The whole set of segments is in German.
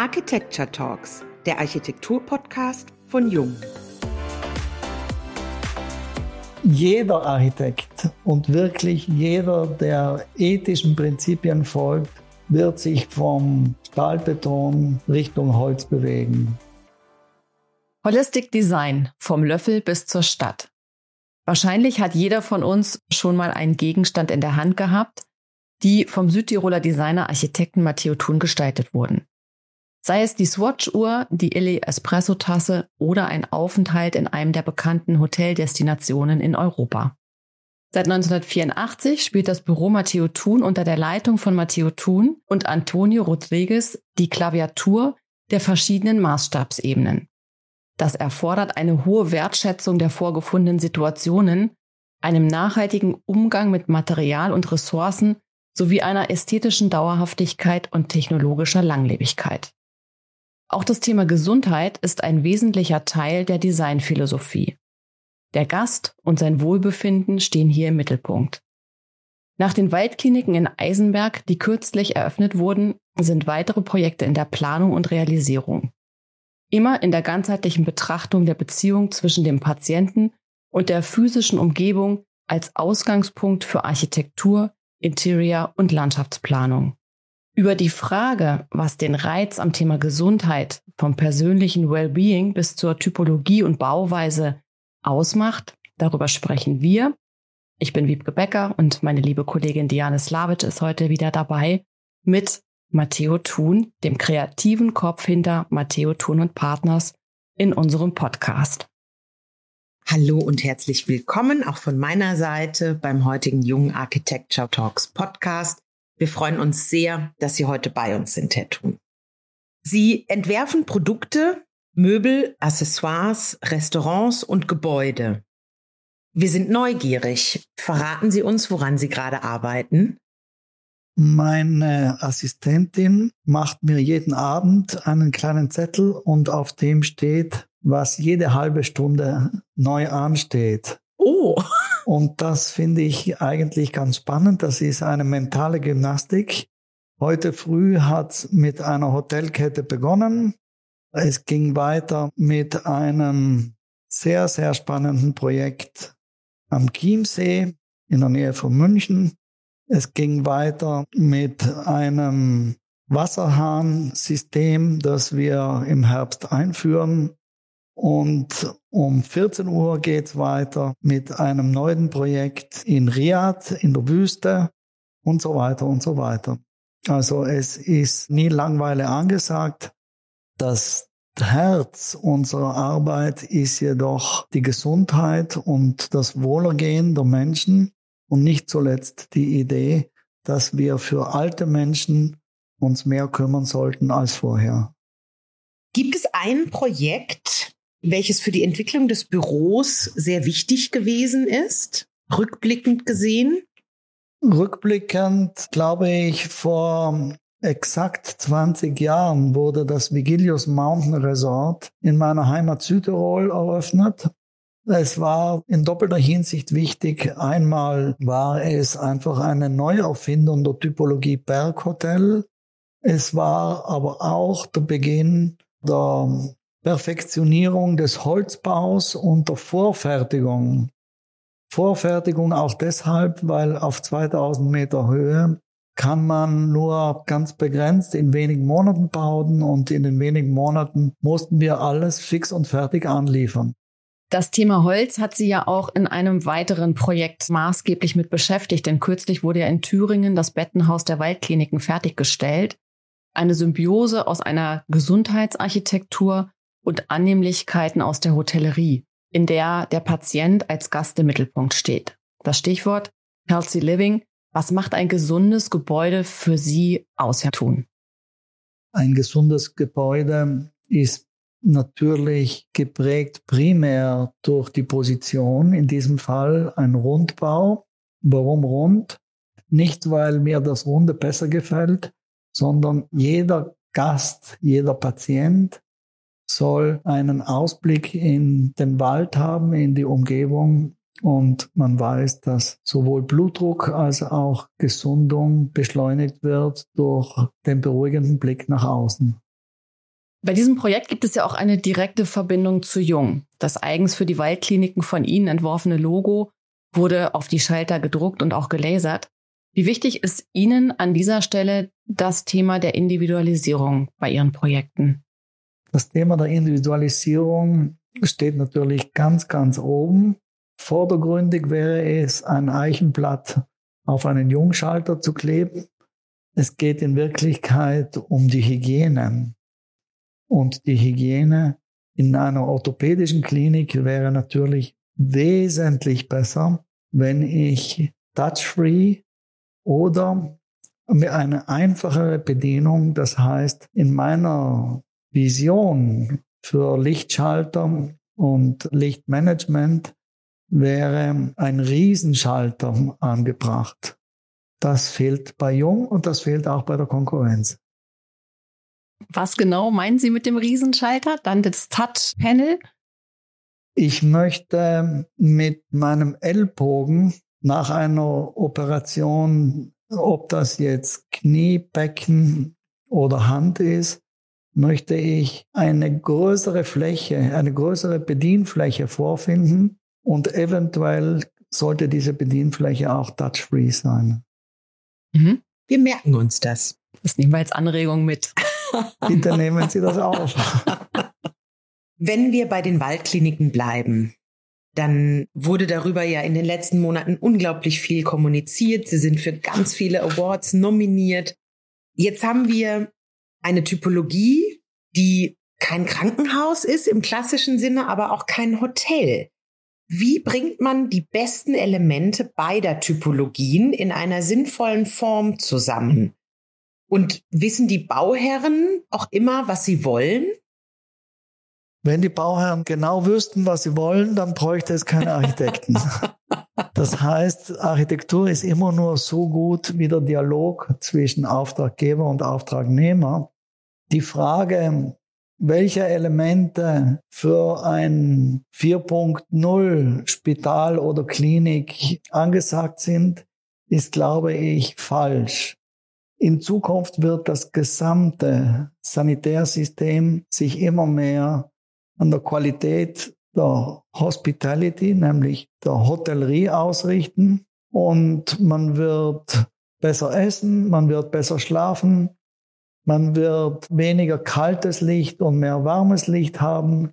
Architecture Talks, der Architektur-Podcast von Jung. Jeder Architekt und wirklich jeder, der ethischen Prinzipien folgt, wird sich vom Stahlbeton Richtung Holz bewegen. Holistic Design vom Löffel bis zur Stadt. Wahrscheinlich hat jeder von uns schon mal einen Gegenstand in der Hand gehabt, die vom Südtiroler Designer Architekten Matteo Thun gestaltet wurden. Sei es die Swatch-Uhr, die Illy Espresso-Tasse oder ein Aufenthalt in einem der bekannten Hoteldestinationen in Europa. Seit 1984 spielt das Büro Matteo Thun unter der Leitung von Matteo Thun und Antonio Rodriguez die Klaviatur der verschiedenen Maßstabsebenen. Das erfordert eine hohe Wertschätzung der vorgefundenen Situationen, einem nachhaltigen Umgang mit Material und Ressourcen sowie einer ästhetischen Dauerhaftigkeit und technologischer Langlebigkeit. Auch das Thema Gesundheit ist ein wesentlicher Teil der Designphilosophie. Der Gast und sein Wohlbefinden stehen hier im Mittelpunkt. Nach den Waldkliniken in Eisenberg, die kürzlich eröffnet wurden, sind weitere Projekte in der Planung und Realisierung. Immer in der ganzheitlichen Betrachtung der Beziehung zwischen dem Patienten und der physischen Umgebung als Ausgangspunkt für Architektur, Interior und Landschaftsplanung. Über die Frage, was den Reiz am Thema Gesundheit vom persönlichen Wellbeing bis zur Typologie und Bauweise ausmacht, darüber sprechen wir. Ich bin Wiebke Becker und meine liebe Kollegin Diane Slavic ist heute wieder dabei mit Matteo Thun, dem kreativen Kopf hinter Matteo Thun und Partners in unserem Podcast. Hallo und herzlich willkommen auch von meiner Seite beim heutigen Jungen Architecture Talks Podcast. Wir freuen uns sehr, dass Sie heute bei uns sind, Herr Thun. Sie entwerfen Produkte, Möbel, Accessoires, Restaurants und Gebäude. Wir sind neugierig. Verraten Sie uns, woran Sie gerade arbeiten? Meine Assistentin macht mir jeden Abend einen kleinen Zettel und auf dem steht, was jede halbe Stunde neu ansteht. Oh. Und das finde ich eigentlich ganz spannend. Das ist eine mentale Gymnastik. Heute früh hat mit einer Hotelkette begonnen. Es ging weiter mit einem sehr, sehr spannenden Projekt am Chiemsee in der Nähe von München. Es ging weiter mit einem Wasserhahnsystem, das wir im Herbst einführen. Und um 14 Uhr geht's weiter mit einem neuen Projekt in Riyadh, in der Wüste und so weiter und so weiter. Also es ist nie Langweile angesagt. Das Herz unserer Arbeit ist jedoch die Gesundheit und das Wohlergehen der Menschen und nicht zuletzt die Idee, dass wir für alte Menschen uns mehr kümmern sollten als vorher. Gibt es ein Projekt, welches für die Entwicklung des Büros sehr wichtig gewesen ist, rückblickend gesehen? Rückblickend glaube ich, vor exakt 20 Jahren wurde das Vigilius Mountain Resort in meiner Heimat Südtirol eröffnet. Es war in doppelter Hinsicht wichtig. Einmal war es einfach eine Neuerfindung der Typologie Berghotel. Es war aber auch der Beginn der Perfektionierung des Holzbaus und der Vorfertigung. Vorfertigung auch deshalb, weil auf 2000 Meter Höhe kann man nur ganz begrenzt in wenigen Monaten bauen und in den wenigen Monaten mussten wir alles fix und fertig anliefern. Das Thema Holz hat sie ja auch in einem weiteren Projekt maßgeblich mit beschäftigt, denn kürzlich wurde ja in Thüringen das Bettenhaus der Waldkliniken fertiggestellt. Eine Symbiose aus einer Gesundheitsarchitektur und Annehmlichkeiten aus der Hotellerie, in der der Patient als Gast im Mittelpunkt steht. Das Stichwort Healthy Living. Was macht ein gesundes Gebäude für Sie aus, Herr Thun? Ein gesundes Gebäude ist natürlich geprägt primär durch die Position, in diesem Fall ein Rundbau. Warum rund? Nicht, weil mir das Runde besser gefällt, sondern jeder Gast, jeder Patient soll einen Ausblick in den Wald haben, in die Umgebung. Und man weiß, dass sowohl Blutdruck als auch Gesundung beschleunigt wird durch den beruhigenden Blick nach außen. Bei diesem Projekt gibt es ja auch eine direkte Verbindung zu Jung. Das eigens für die Waldkliniken von Ihnen entworfene Logo wurde auf die Schalter gedruckt und auch gelasert. Wie wichtig ist Ihnen an dieser Stelle das Thema der Individualisierung bei Ihren Projekten? Das Thema der Individualisierung steht natürlich ganz, ganz oben. Vordergründig wäre es, ein Eichenblatt auf einen Jungschalter zu kleben. Es geht in Wirklichkeit um die Hygiene. Und die Hygiene in einer orthopädischen Klinik wäre natürlich wesentlich besser, wenn ich touch-free oder eine einfachere Bedienung, das heißt in meiner Vision für Lichtschalter und Lichtmanagement wäre ein Riesenschalter angebracht. Das fehlt bei Jung und das fehlt auch bei der Konkurrenz. Was genau meinen Sie mit dem Riesenschalter? Dann das Touch-Panel? Ich möchte mit meinem Ellbogen nach einer Operation, ob das jetzt Knie, Becken oder Hand ist, möchte ich eine größere Fläche, eine größere Bedienfläche vorfinden und eventuell sollte diese Bedienfläche auch touch-free sein. Mhm. Wir merken uns das. Das nehmen wir als Anregung mit. Bitte nehmen Sie das auf. Wenn wir bei den Waldkliniken bleiben, dann wurde darüber ja in den letzten Monaten unglaublich viel kommuniziert. Sie sind für ganz viele Awards nominiert. Jetzt haben wir eine Typologie, die kein Krankenhaus ist im klassischen Sinne, aber auch kein Hotel. Wie bringt man die besten Elemente beider Typologien in einer sinnvollen Form zusammen? Und wissen die Bauherren auch immer, was sie wollen? Wenn die Bauherren genau wüssten, was sie wollen, dann bräuchte es keine Architekten. Das heißt, Architektur ist immer nur so gut wie der Dialog zwischen Auftraggeber und Auftragnehmer. Die Frage, welche Elemente für ein 4.0 Spital oder Klinik angesagt sind, ist, glaube ich, falsch. In Zukunft wird das gesamte Sanitärsystem sich immer mehr an der Qualität der Hospitality, nämlich der Hotellerie ausrichten. Und man wird besser essen, man wird besser schlafen, man wird weniger kaltes Licht und mehr warmes Licht haben.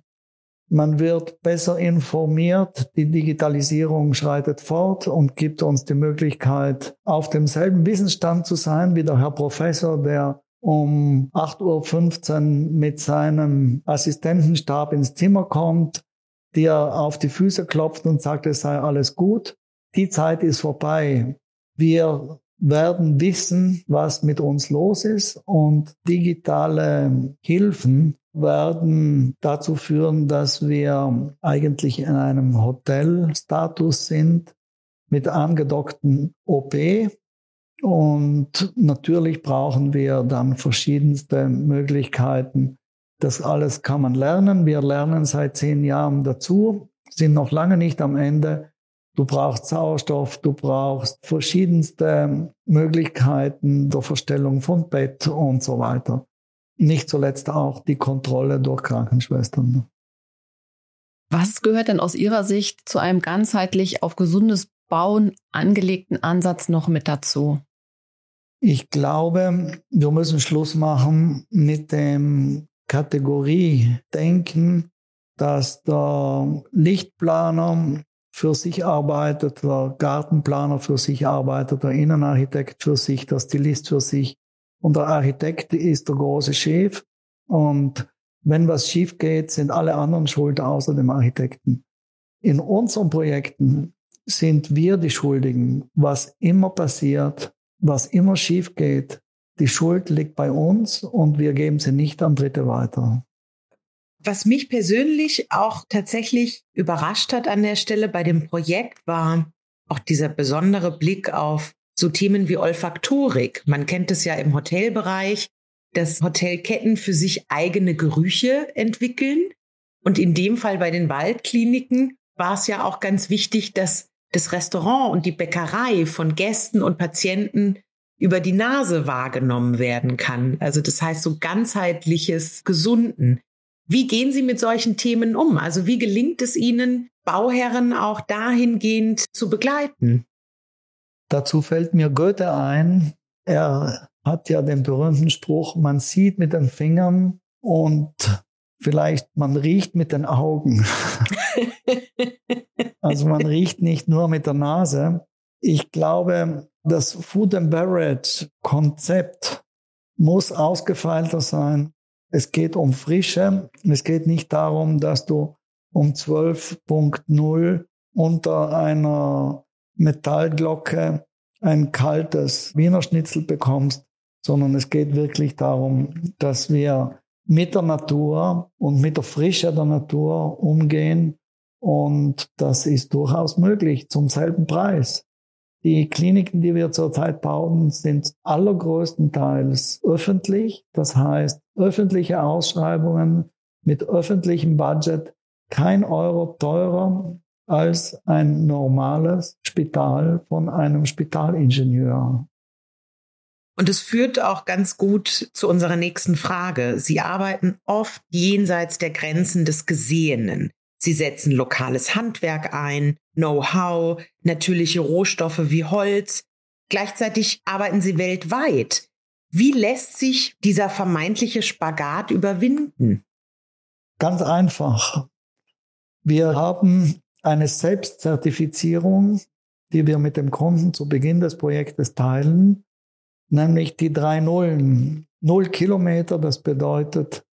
Man wird besser informiert. Die Digitalisierung schreitet fort und gibt uns die Möglichkeit, auf demselben Wissensstand zu sein wie der Herr Professor, der um 8.15 Uhr mit seinem Assistentenstab ins Zimmer kommt, dir auf die Füße klopft und sagt, es sei alles gut. Die Zeit ist vorbei. Wir werden wissen, was mit uns los ist und digitale Hilfen werden dazu führen, dass wir eigentlich in einem Hotelstatus sind mit angedockten OP. Und natürlich brauchen wir dann verschiedenste Möglichkeiten. Das alles kann man lernen. Wir lernen seit zehn Jahren dazu, sind noch lange nicht am Ende. Du brauchst Sauerstoff, du brauchst verschiedenste Möglichkeiten der Verstellung von Bett und so weiter. Nicht zuletzt auch die Kontrolle durch Krankenschwestern. Was gehört denn aus Ihrer Sicht zu einem ganzheitlich auf gesundes Bauen angelegten Ansatz noch mit dazu? Ich glaube, wir müssen Schluss machen mit dem Kategoriedenken, dass der Lichtplaner für sich arbeitet, der Gartenplaner für sich arbeitet, der Innenarchitekt für sich, der Stilist für sich. Und der Architekt ist der große Chef. Und wenn was schief geht, sind alle anderen schuld außer dem Architekten. In unseren Projekten sind wir die Schuldigen. Was immer passiert, was immer schief geht, die Schuld liegt bei uns und wir geben sie nicht an Dritte weiter. Was mich persönlich auch tatsächlich überrascht hat an der Stelle bei dem Projekt war auch dieser besondere Blick auf so Themen wie Olfaktorik. Man kennt es ja im Hotelbereich, dass Hotelketten für sich eigene Gerüche entwickeln. Und in dem Fall bei den Waldkliniken war es ja auch ganz wichtig, dass das Restaurant und die Bäckerei von Gästen und Patienten über die Nase wahrgenommen werden kann. Also das heißt so ganzheitliches Gesunden. Wie gehen Sie mit solchen Themen um? Also wie gelingt es Ihnen, Bauherren auch dahingehend zu begleiten? Dazu fällt mir Goethe ein. Er hat ja den berühmten Spruch, man sieht mit den Fingern und vielleicht man riecht mit den Augen. also man riecht nicht nur mit der Nase. Ich glaube, das Food and Beverage Konzept muss ausgefeilter sein. Es geht um Frische. Es geht nicht darum, dass du um 12.0 unter einer Metallglocke ein kaltes Wiener Schnitzel bekommst, sondern es geht wirklich darum, dass wir mit der Natur und mit der Frische der Natur umgehen. Und das ist durchaus möglich zum selben Preis. Die Kliniken, die wir zurzeit bauen, sind allergrößtenteils öffentlich. Das heißt, öffentliche Ausschreibungen mit öffentlichem Budget, kein Euro teurer als ein normales Spital von einem Spitalingenieur. Und es führt auch ganz gut zu unserer nächsten Frage. Sie arbeiten oft jenseits der Grenzen des Gesehenen. Sie setzen lokales Handwerk ein, Know-how, natürliche Rohstoffe wie Holz. Gleichzeitig arbeiten sie weltweit. Wie lässt sich dieser vermeintliche Spagat überwinden? Ganz einfach. Wir haben eine Selbstzertifizierung, die wir mit dem Kunden zu Beginn des Projektes teilen, nämlich die drei Nullen. Null Kilometer, das bedeutet,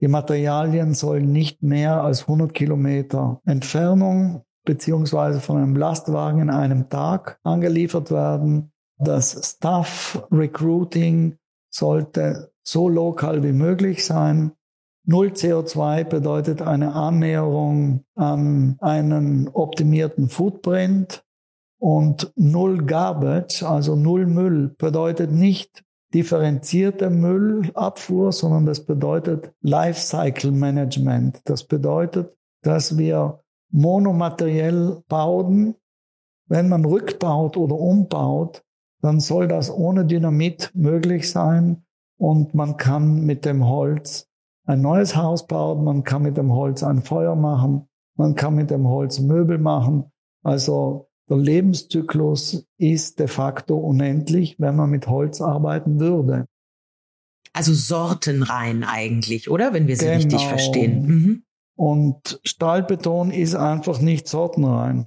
die Materialien sollen nicht mehr als 100 Kilometer Entfernung beziehungsweise von einem Lastwagen in einem Tag angeliefert werden. Das Staff Recruiting sollte so lokal wie möglich sein. Null CO2 bedeutet eine Annäherung an einen optimierten Footprint und Null Garbage, also Null Müll, bedeutet nicht differenzierte Müllabfuhr, sondern das bedeutet Lifecycle Management. Das bedeutet, dass wir monomateriell bauen. Wenn man rückbaut oder umbaut, dann soll das ohne Dynamit möglich sein und man kann mit dem Holz ein neues Haus bauen, man kann mit dem Holz ein Feuer machen, man kann mit dem Holz Möbel machen. Also der Lebenszyklus ist de facto unendlich, wenn man mit Holz arbeiten würde. Also sortenrein eigentlich, oder? Wenn wir sie genau. richtig verstehen. Mhm. Und Stahlbeton ist einfach nicht sortenrein.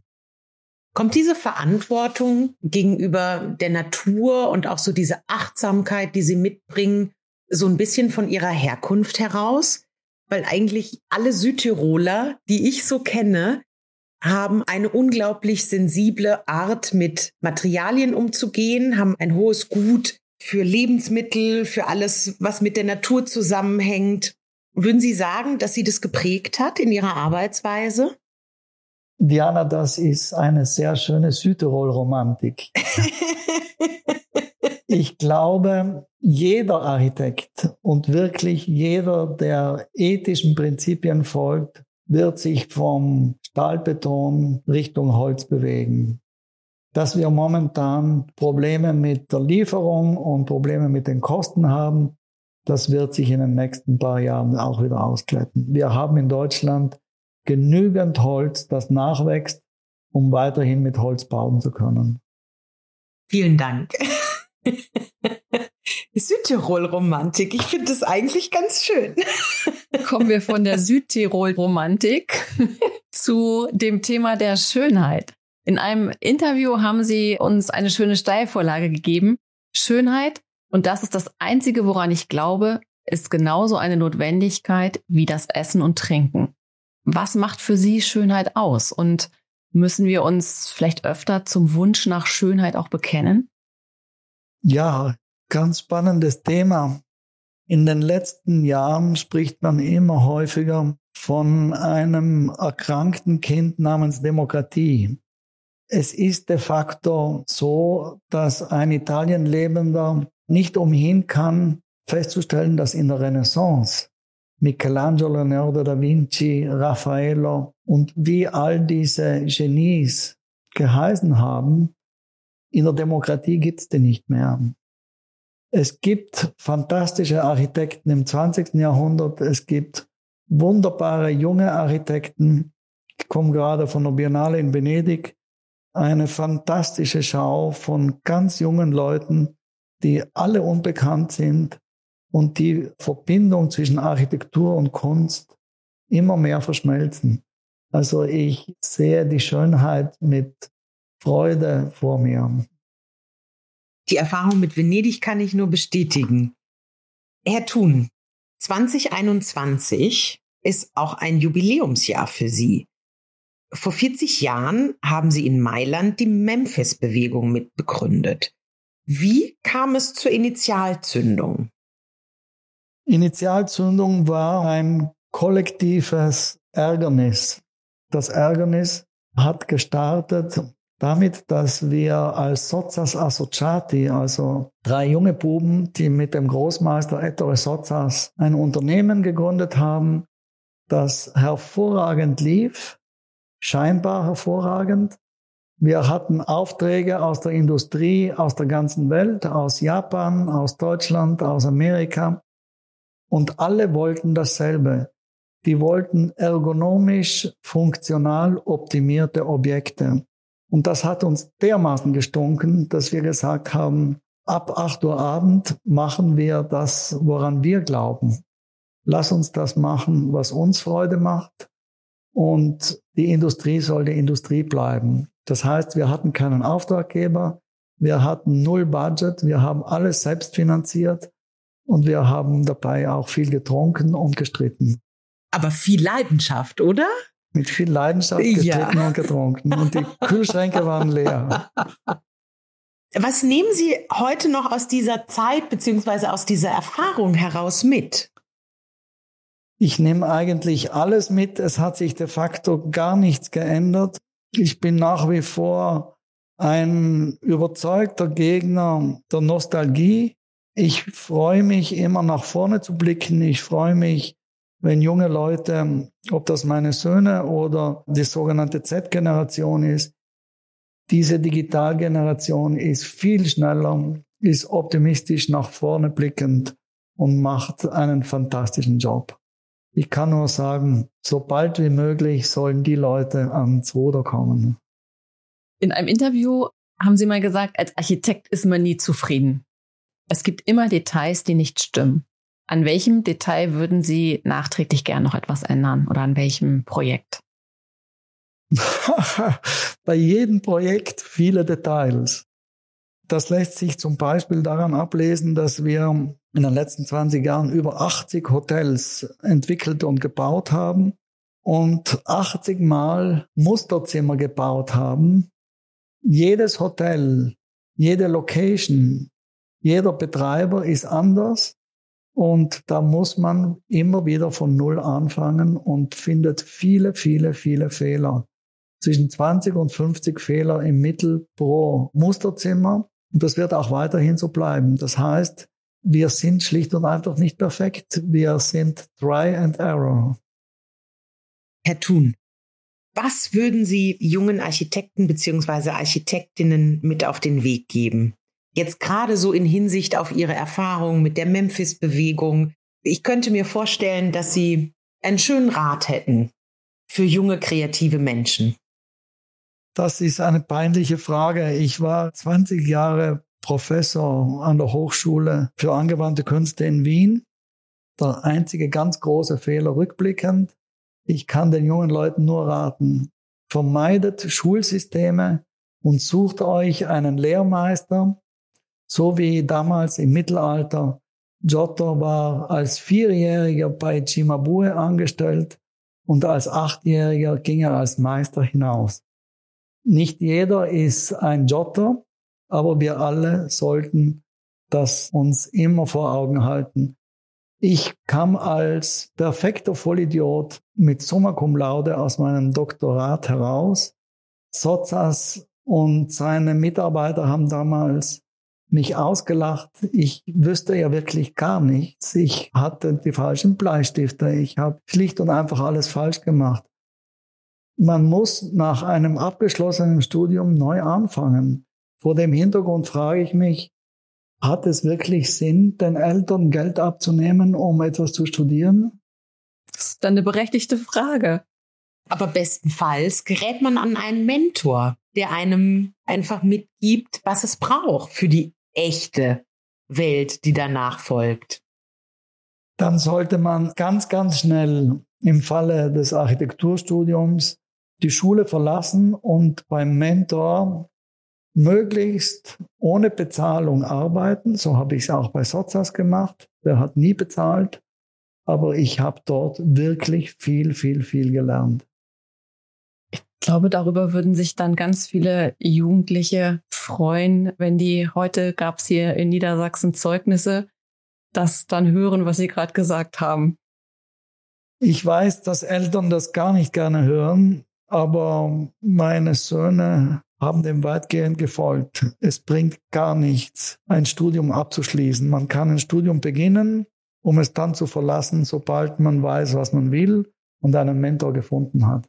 Kommt diese Verantwortung gegenüber der Natur und auch so diese Achtsamkeit, die Sie mitbringen, so ein bisschen von Ihrer Herkunft heraus? Weil eigentlich alle Südtiroler, die ich so kenne, haben eine unglaublich sensible Art, mit Materialien umzugehen, haben ein hohes Gut für Lebensmittel, für alles, was mit der Natur zusammenhängt. Würden Sie sagen, dass Sie das geprägt hat in Ihrer Arbeitsweise? Diana, das ist eine sehr schöne Südtirol-Romantik. ich glaube, jeder Architekt und wirklich jeder, der ethischen Prinzipien folgt, wird sich vom Stahlbeton Richtung Holz bewegen. Dass wir momentan Probleme mit der Lieferung und Probleme mit den Kosten haben, das wird sich in den nächsten paar Jahren auch wieder ausglätten. Wir haben in Deutschland genügend Holz, das nachwächst, um weiterhin mit Holz bauen zu können. Vielen Dank. Südtirol-Romantik. Ich finde das eigentlich ganz schön. Kommen wir von der Südtirol-Romantik zu dem Thema der Schönheit. In einem Interview haben Sie uns eine schöne Steilvorlage gegeben. Schönheit, und das ist das Einzige, woran ich glaube, ist genauso eine Notwendigkeit wie das Essen und Trinken. Was macht für Sie Schönheit aus? Und müssen wir uns vielleicht öfter zum Wunsch nach Schönheit auch bekennen? Ja, ganz spannendes Thema. In den letzten Jahren spricht man immer häufiger von einem erkrankten Kind namens Demokratie. Es ist de facto so, dass ein Italienlebender nicht umhin kann, festzustellen, dass in der Renaissance Michelangelo, Leonardo da Vinci, Raffaello und wie all diese Genies geheißen haben, in der Demokratie gibt es die nicht mehr. Es gibt fantastische Architekten im 20. Jahrhundert. Es gibt wunderbare junge Architekten. Ich komme gerade von der Biennale in Venedig. Eine fantastische Schau von ganz jungen Leuten, die alle unbekannt sind und die Verbindung zwischen Architektur und Kunst immer mehr verschmelzen. Also ich sehe die Schönheit mit Freude vor mir. Die Erfahrung mit Venedig kann ich nur bestätigen. Herr Thun, 2021 ist auch ein Jubiläumsjahr für Sie. Vor 40 Jahren haben Sie in Mailand die Memphis-Bewegung mitbegründet. Wie kam es zur Initialzündung? Initialzündung war ein kollektives Ärgernis. Das Ärgernis hat gestartet damit, dass wir als Sozas Associati, also drei junge Buben, die mit dem Großmeister Ettore Sozas ein Unternehmen gegründet haben, das hervorragend lief, scheinbar hervorragend. Wir hatten Aufträge aus der Industrie, aus der ganzen Welt, aus Japan, aus Deutschland, aus Amerika. Und alle wollten dasselbe. Die wollten ergonomisch, funktional optimierte Objekte. Und das hat uns dermaßen gestunken, dass wir gesagt haben, ab 8 Uhr Abend machen wir das, woran wir glauben. Lass uns das machen, was uns Freude macht. Und die Industrie soll die Industrie bleiben. Das heißt, wir hatten keinen Auftraggeber, wir hatten null Budget, wir haben alles selbst finanziert und wir haben dabei auch viel getrunken und gestritten. Aber viel Leidenschaft, oder? mit viel Leidenschaft getreten ja. und getrunken. Und die Kühlschränke waren leer. Was nehmen Sie heute noch aus dieser Zeit beziehungsweise aus dieser Erfahrung heraus mit? Ich nehme eigentlich alles mit. Es hat sich de facto gar nichts geändert. Ich bin nach wie vor ein überzeugter Gegner der Nostalgie. Ich freue mich immer nach vorne zu blicken. Ich freue mich wenn junge Leute, ob das meine Söhne oder die sogenannte Z-Generation ist, diese Digitalgeneration ist viel schneller, ist optimistisch nach vorne blickend und macht einen fantastischen Job. Ich kann nur sagen, so bald wie möglich sollen die Leute ans Ruder kommen. In einem Interview haben Sie mal gesagt, als Architekt ist man nie zufrieden. Es gibt immer Details, die nicht stimmen. An welchem Detail würden Sie nachträglich gern noch etwas ändern oder an welchem Projekt? Bei jedem Projekt viele Details. Das lässt sich zum Beispiel daran ablesen, dass wir in den letzten 20 Jahren über 80 Hotels entwickelt und gebaut haben und 80 Mal Musterzimmer gebaut haben. Jedes Hotel, jede Location, jeder Betreiber ist anders und da muss man immer wieder von Null anfangen und findet viele, viele, viele Fehler. Zwischen 20 und 50 Fehler im Mittel pro Musterzimmer. Und das wird auch weiterhin so bleiben. Das heißt, wir sind schlicht und einfach nicht perfekt. Wir sind Try and Error. Herr Thun, was würden Sie jungen Architekten beziehungsweise Architektinnen mit auf den Weg geben? Jetzt gerade so in Hinsicht auf Ihre Erfahrung mit der Memphis-Bewegung. Ich könnte mir vorstellen, dass Sie einen schönen Rat hätten für junge, kreative Menschen. Das ist eine peinliche Frage. Ich war 20 Jahre Professor an der Hochschule für angewandte Künste in Wien. Der einzige ganz große Fehler rückblickend. Ich kann den jungen Leuten nur raten, vermeidet Schulsysteme und sucht euch einen Lehrmeister, so wie damals im Mittelalter. Giotto war als Vierjähriger bei Cimabue angestellt und als Achtjähriger ging er als Meister hinaus. Nicht jeder ist ein Giotto, aber wir alle sollten das uns immer vor Augen halten. Ich kam als perfekter Vollidiot mit Summa Cum Laude aus meinem Doktorat heraus. Sozas und seine Mitarbeiter haben damals mich ausgelacht. Ich wüsste ja wirklich gar nichts. Ich hatte die falschen Bleistifte. Ich habe schlicht und einfach alles falsch gemacht. Man muss nach einem abgeschlossenen Studium neu anfangen. Vor dem Hintergrund frage ich mich, hat es wirklich Sinn, den Eltern Geld abzunehmen, um etwas zu studieren? Das ist dann eine berechtigte Frage. Aber bestenfalls gerät man an einen Mentor, der einem einfach mitgibt, was es braucht für die echte Welt, die danach folgt. Dann sollte man ganz, ganz schnell im Falle des Architekturstudiums die Schule verlassen und beim Mentor möglichst ohne Bezahlung arbeiten. So habe ich es auch bei Sozas gemacht. Der hat nie bezahlt, aber ich habe dort wirklich viel, viel, viel gelernt. Ich glaube, darüber würden sich dann ganz viele Jugendliche freuen, wenn die heute gab es hier in Niedersachsen Zeugnisse, das dann hören, was Sie gerade gesagt haben. Ich weiß, dass Eltern das gar nicht gerne hören, aber meine Söhne haben dem weitgehend gefolgt. Es bringt gar nichts, ein Studium abzuschließen. Man kann ein Studium beginnen, um es dann zu verlassen, sobald man weiß, was man will und einen Mentor gefunden hat.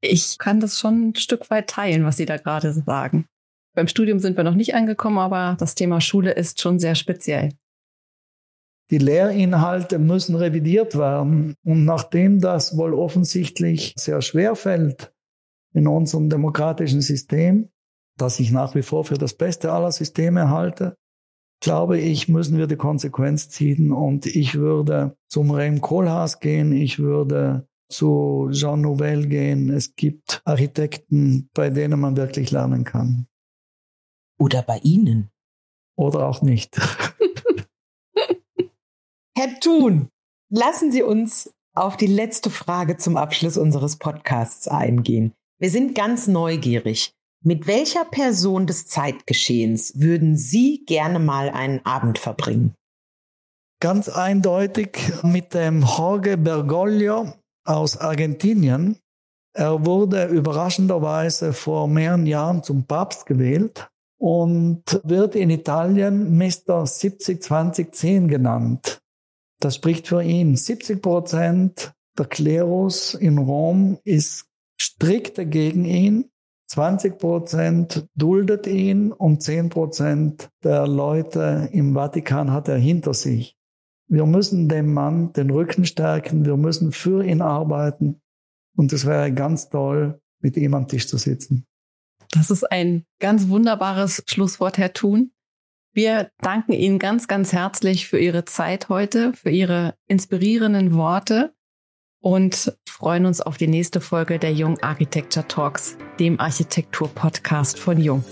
Ich kann das schon ein Stück weit teilen, was Sie da gerade sagen. Beim Studium sind wir noch nicht angekommen, aber das Thema Schule ist schon sehr speziell. Die Lehrinhalte müssen revidiert werden. Und nachdem das wohl offensichtlich sehr schwer fällt, in unserem demokratischen System, das ich nach wie vor für das Beste aller Systeme halte, glaube ich, müssen wir die Konsequenz ziehen und ich würde zum Rem Koolhaas gehen, ich würde zu Jean Nouvel gehen. Es gibt Architekten, bei denen man wirklich lernen kann. Oder bei Ihnen. Oder auch nicht. Herr Thun, lassen Sie uns auf die letzte Frage zum Abschluss unseres Podcasts eingehen. Wir sind ganz neugierig. Mit welcher Person des Zeitgeschehens würden Sie gerne mal einen Abend verbringen? Ganz eindeutig mit dem Jorge Bergoglio aus Argentinien. Er wurde überraschenderweise vor mehreren Jahren zum Papst gewählt und wird in Italien Mr. 70-20-10 genannt. Das spricht für ihn. 70 Prozent der Klerus in Rom ist strikt gegen ihn. 20 Prozent duldet ihn und 10 Prozent der Leute im Vatikan hat er hinter sich. Wir müssen dem Mann den Rücken stärken, wir müssen für ihn arbeiten und es wäre ganz toll, mit ihm am Tisch zu sitzen. Das ist ein ganz wunderbares Schlusswort, Herr Thun. Wir danken Ihnen ganz, ganz herzlich für Ihre Zeit heute, für Ihre inspirierenden Worte und freuen uns auf die nächste Folge der Jung Architecture Talks, dem Architektur-Podcast von Jung.